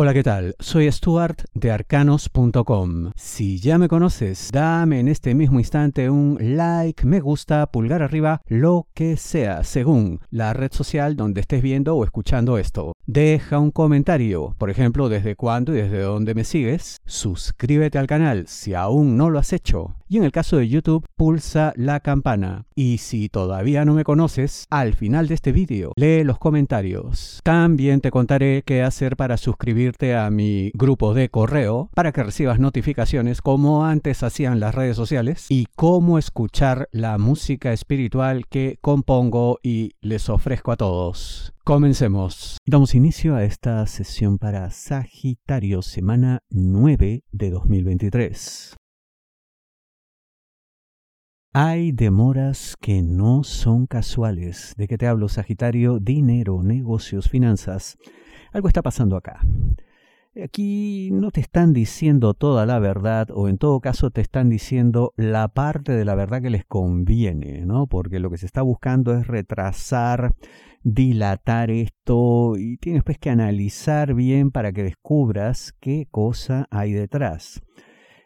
Hola, ¿qué tal? Soy Stuart de arcanos.com. Si ya me conoces, dame en este mismo instante un like, me gusta, pulgar arriba, lo que sea, según la red social donde estés viendo o escuchando esto. Deja un comentario, por ejemplo, desde cuándo y desde dónde me sigues. Suscríbete al canal si aún no lo has hecho. Y en el caso de YouTube, pulsa la campana. Y si todavía no me conoces, al final de este vídeo, lee los comentarios. También te contaré qué hacer para suscribirte a mi grupo de correo para que recibas notificaciones como antes hacían las redes sociales y cómo escuchar la música espiritual que compongo y les ofrezco a todos. Comencemos. Damos inicio a esta sesión para Sagitario, semana 9 de 2023. Hay demoras que no son casuales. ¿De qué te hablo, Sagitario? Dinero, negocios, finanzas algo está pasando acá. Aquí no te están diciendo toda la verdad o en todo caso te están diciendo la parte de la verdad que les conviene, ¿no? Porque lo que se está buscando es retrasar, dilatar esto y tienes pues que analizar bien para que descubras qué cosa hay detrás.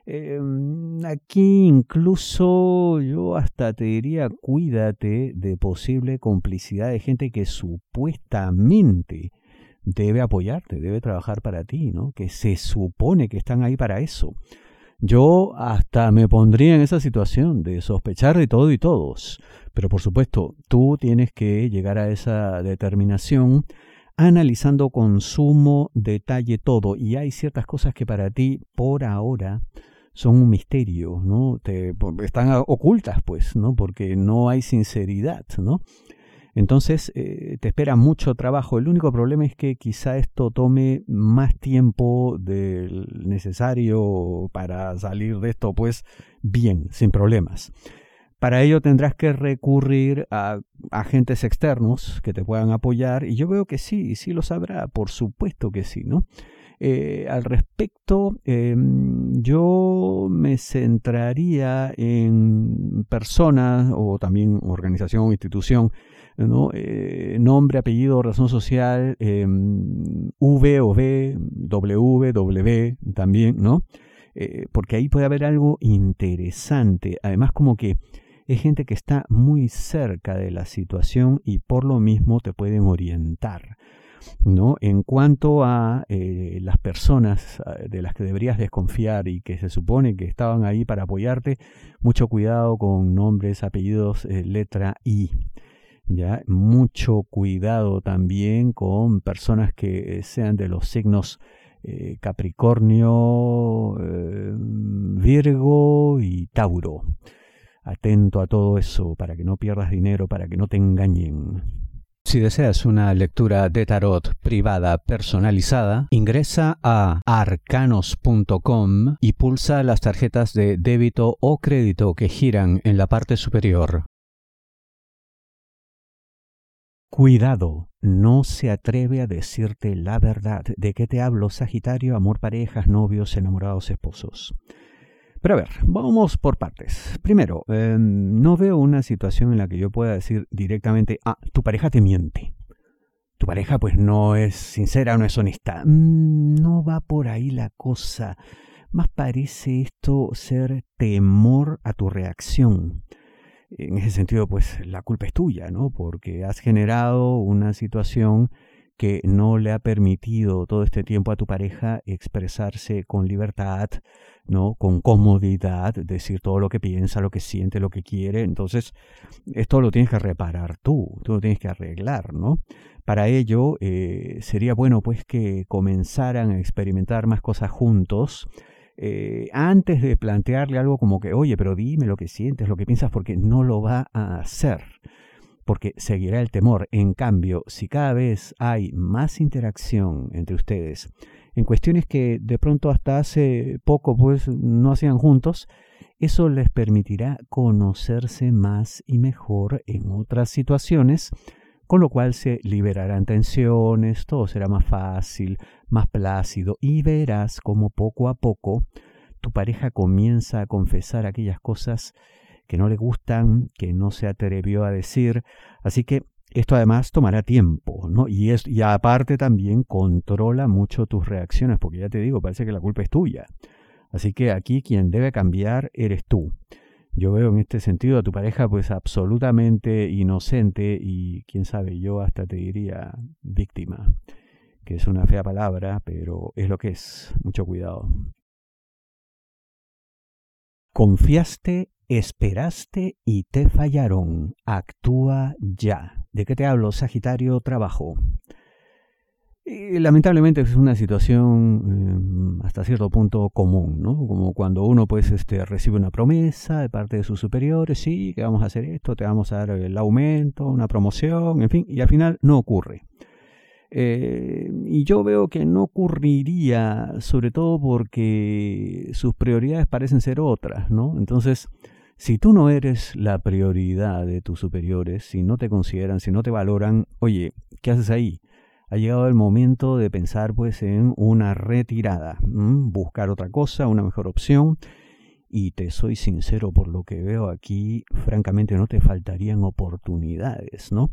Em, aquí incluso yo hasta te diría cuídate de posible complicidad de gente que supuestamente debe apoyarte, debe trabajar para ti, ¿no? Que se supone que están ahí para eso. Yo hasta me pondría en esa situación de sospechar de todo y todos. Pero por supuesto, tú tienes que llegar a esa determinación analizando con sumo detalle todo. Y hay ciertas cosas que para ti, por ahora, son un misterio, ¿no? Te, están ocultas, pues, ¿no? Porque no hay sinceridad, ¿no? Entonces eh, te espera mucho trabajo. El único problema es que quizá esto tome más tiempo del necesario para salir de esto, pues bien, sin problemas. Para ello tendrás que recurrir a agentes externos que te puedan apoyar y yo veo que sí, sí lo sabrá, por supuesto que sí, ¿no? Eh, al respecto, em, yo me centraría en personas o también organización institución ¿no? Eh, nombre, apellido, razón social, em, V o V, W, W también, ¿no? Eh, porque ahí puede haber algo interesante. Además, como que es gente que está muy cerca de la situación y por lo mismo te pueden orientar. ¿No? En cuanto a eh, las personas de las que deberías desconfiar y que se supone que estaban ahí para apoyarte, mucho cuidado con nombres, apellidos, letra I. ¿ya? Mucho cuidado también con personas que sean de los signos eh, Capricornio, eh, Virgo y Tauro. Atento a todo eso para que no pierdas dinero, para que no te engañen. Si deseas una lectura de tarot privada personalizada, ingresa a arcanos.com y pulsa las tarjetas de débito o crédito que giran en la parte superior. Cuidado, no se atreve a decirte la verdad. ¿De qué te hablo, Sagitario? Amor, parejas, novios, enamorados, esposos. Pero a ver, vamos por partes. Primero, em, no veo una situación en la que yo pueda decir directamente, ah, tu pareja te miente. Tu pareja pues no es sincera, no es honesta. Mm, no va por ahí la cosa. Más parece esto ser temor a tu reacción en ese sentido, pues la culpa es tuya, ¿no? Porque has generado una situación que no le ha permitido todo este tiempo a tu pareja expresarse con libertad, ¿no? Con comodidad, decir todo lo que piensa, lo que siente, lo que quiere. Entonces, esto lo tienes que reparar tú, tú lo tienes que arreglar, ¿no? Para ello, eh, sería bueno pues que comenzaran a experimentar más cosas juntos, eh, antes de plantearle algo como que, oye, pero dime lo que sientes, lo que piensas, porque no lo va a hacer, porque seguirá el temor. En cambio, si cada vez hay más interacción entre ustedes en cuestiones que de pronto hasta hace poco pues no hacían juntos, eso les permitirá conocerse más y mejor en otras situaciones con lo cual se liberarán tensiones, todo será más fácil, más plácido y verás como poco a poco tu pareja comienza a confesar aquellas cosas que no le gustan, que no se atrevió a decir. Así que Esto además tomará tiempo, ¿no? Y, es, y aparte también controla mucho tus reacciones, porque ya te digo, parece que la culpa es tuya. Así que aquí quien debe cambiar eres tú. Yo veo en este sentido a tu pareja pues absolutamente inocente y quién sabe, yo hasta te diría víctima, que es una fea palabra, pero es lo que es. Mucho cuidado. Confiaste, esperaste y te fallaron. Actúa ya. ¿De qué te hablo, Sagitario? Trabajo. lamentablemente es una situación eh, hasta cierto punto común, ¿no? Como cuando uno pues este, recibe una promesa de parte de sus superiores, sí, que vamos a hacer esto, te vamos a dar el aumento, una promoción, en fin, y al final no ocurre. Eh, y yo veo que no ocurriría, sobre todo porque sus prioridades parecen ser otras, ¿no? Entonces, si tú no eres la prioridad de tus superiores, si no te consideran, si no te valoran, oye, ¿qué haces ahí? Ha llegado el momento de pensar pues en una retirada, buscar otra cosa, una mejor opción. Y te soy sincero por lo que veo aquí, francamente no te faltarían oportunidades, ¿no?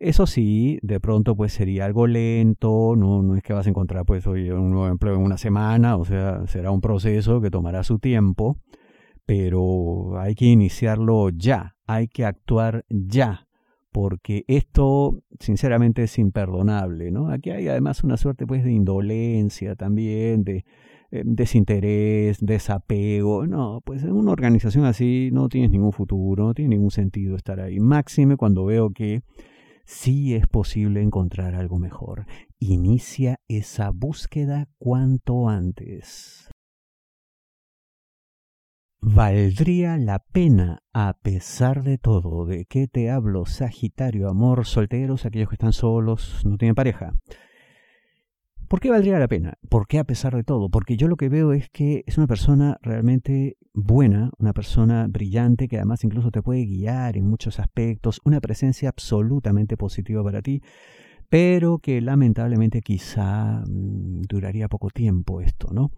Eso sí, de pronto pues sería algo lento, no, no es que vas a encontrar pues un nuevo empleo en una semana, o sea, será un proceso que tomará su tiempo, pero hay que iniciarlo ya, hay que actuar ya, porque esto sinceramente es imperdonable, ¿no? Aquí hay además una suerte pues de indolencia también, de eh, desinterés, desapego, no, pues en una organización así no tienes ningún futuro, no tiene ningún sentido estar ahí, máxime cuando veo que sí es posible encontrar algo mejor. Inicia esa búsqueda cuanto antes. ¿Valdría la pena, a pesar de todo, de que te hablo, Sagitario, amor, solteros, aquellos que están solos, no tienen pareja? ¿Por qué valdría la pena? ¿Por qué a pesar de todo? Porque yo lo que veo es que es una persona realmente buena, una persona brillante que además incluso te puede guiar en muchos aspectos, una presencia absolutamente positiva para ti, pero que lamentablemente quizá mm, duraría poco tiempo esto, ¿no?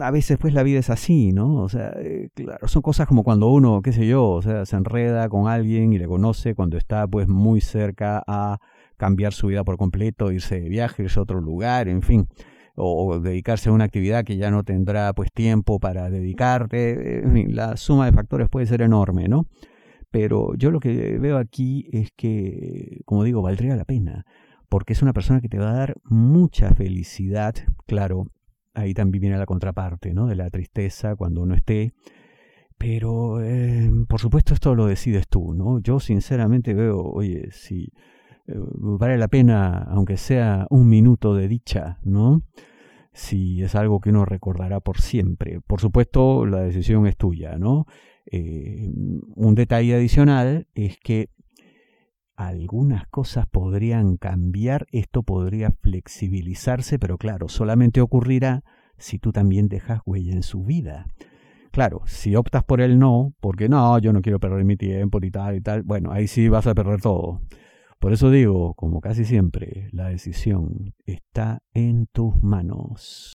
A veces pues la vida es así, ¿no? O sea, eh, claro, son cosas como cuando uno, qué sé yo, o sea, se enreda con alguien y le conoce cuando está pues muy cerca a cambiar su vida por completo, irse de viaje, irse a otro lugar, en fin, o, dedicarse a una actividad que ya no tendrá pues tiempo para dedicarte, en fin, la suma de factores puede ser enorme, ¿no? Pero yo lo que veo aquí es que, como digo, valdría la pena, porque es una persona que te va a dar mucha felicidad, claro, ahí también viene la contraparte, ¿no? De la tristeza cuando uno esté. Pero, eh, por supuesto, esto lo decides tú, ¿no? Yo sinceramente veo, oye, si eh, vale la pena, aunque sea un minuto de dicha, ¿no? Si es algo que uno recordará por siempre. Por supuesto, la decisión es tuya, ¿no? Eh, un detalle adicional es que algunas cosas podrían cambiar, esto podría flexibilizarse, pero claro, solamente ocurrirá si tú también dejas huella en su vida. Claro, si optas por el no, porque no, yo no quiero perder mi tiempo y tal y tal, bueno, ahí sí vas a perder todo. Por eso digo, como casi siempre, la decisión está en tus manos.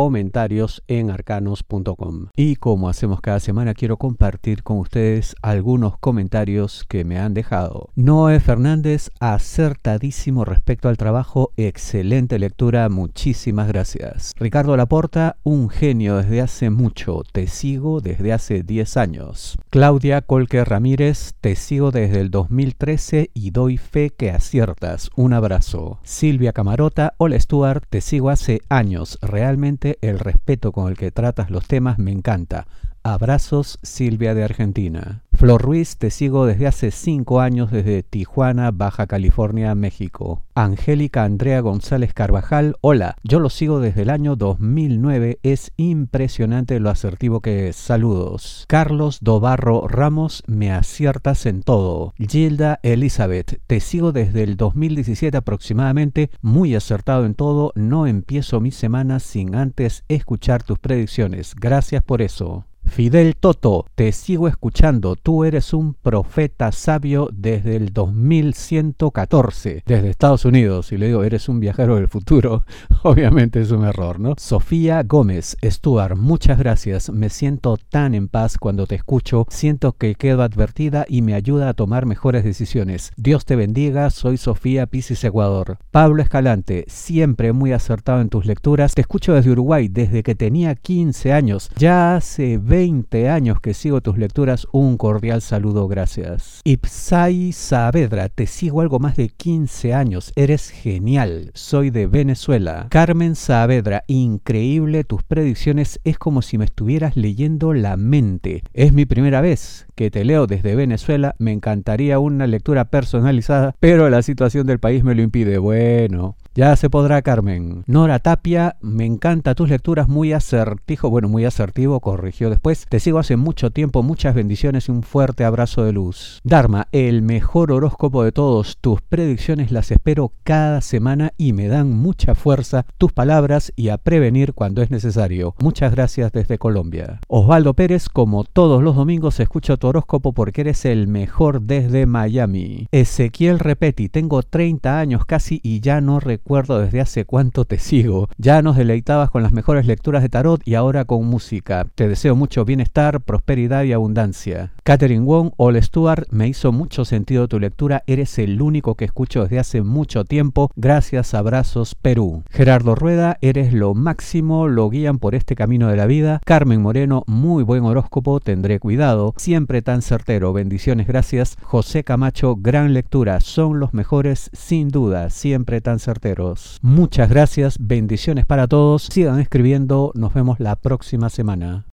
comentarios en arcanos.com. Y como hacemos cada semana, quiero compartir con ustedes algunos comentarios que me han dejado. Noé Fernández, acertadísimo respecto al trabajo, excelente lectura, muchísimas gracias. Ricardo Laporta, un genio desde hace mucho, te sigo desde hace 10 años. Claudia Colque Ramírez, te sigo desde el 2013 y doy fe que aciertas. Un abrazo. Silvia Camarota, hola Stuart, te sigo hace años, realmente el respeto con el que tratas los temas me encanta. Abrazos Silvia de Argentina. Flor Ruiz, te sigo desde hace cinco años desde Tijuana, Baja California, México. Angélica Andrea González Carvajal, hola, yo lo sigo desde el año 2009, es impresionante lo asertivo que es. Saludos. Carlos Dobarro Ramos, me aciertas en todo. Gilda Elizabeth, te sigo desde el 2017 aproximadamente, muy acertado en todo, no empiezo mi semana sin antes escuchar tus predicciones. Gracias por eso. Fidel Toto, te sigo escuchando. Tú eres un profeta sabio desde el 2114, desde Estados Unidos. Y le digo, eres un viajero del futuro. Obviamente es un error, ¿no? Sofía Gómez, Stuart, muchas gracias. Me siento tan en paz cuando te escucho. Siento que quedo advertida y me ayuda a tomar mejores decisiones. Dios te bendiga. Soy Sofía Pisis Ecuador. Pablo Escalante, siempre muy acertado en tus lecturas. Te escucho desde Uruguay desde que tenía 15 años. Ya hace 20 años que sigo tus lecturas, un cordial saludo, gracias. Ipsai Saavedra, te sigo algo más de 15 años, eres genial, soy de Venezuela. Carmen Saavedra, increíble tus predicciones, es como si me estuvieras leyendo la mente. Es mi primera vez que te leo desde Venezuela, me encantaría una lectura personalizada, pero la situación del país me lo impide. Bueno, ya se podrá, Carmen. Nora Tapia, me encanta tus lecturas, muy asertivo, bueno, muy asertivo, corrigió después. Te sigo hace mucho tiempo, muchas bendiciones y un fuerte abrazo de luz. Dharma, el mejor horóscopo de todos. Tus predicciones las espero cada semana y me dan mucha fuerza tus palabras y a prevenir cuando es necesario. Muchas gracias desde Colombia. Osvaldo Pérez, como todos los domingos, escucho tu horóscopo porque eres el mejor desde Miami. Ezequiel Repeti, tengo 30 años casi y ya no recuerdo recuerdo desde hace cuánto te sigo. Ya nos deleitabas con las mejores lecturas de tarot y ahora con música. Te deseo mucho bienestar, prosperidad y abundancia. Catherine Wong, All Stuart, me hizo mucho sentido tu lectura. Eres el único que escucho desde hace mucho tiempo. Gracias, abrazos, Perú. Gerardo Rueda, eres lo máximo, lo guían por este camino de la vida. Carmen Moreno, muy buen horóscopo, tendré cuidado. Siempre tan certero, bendiciones, gracias. José Camacho, gran lectura, son los mejores, sin duda, siempre tan certero. Muchas gracias, bendiciones para todos. Sigan escribiendo, nos vemos la próxima semana.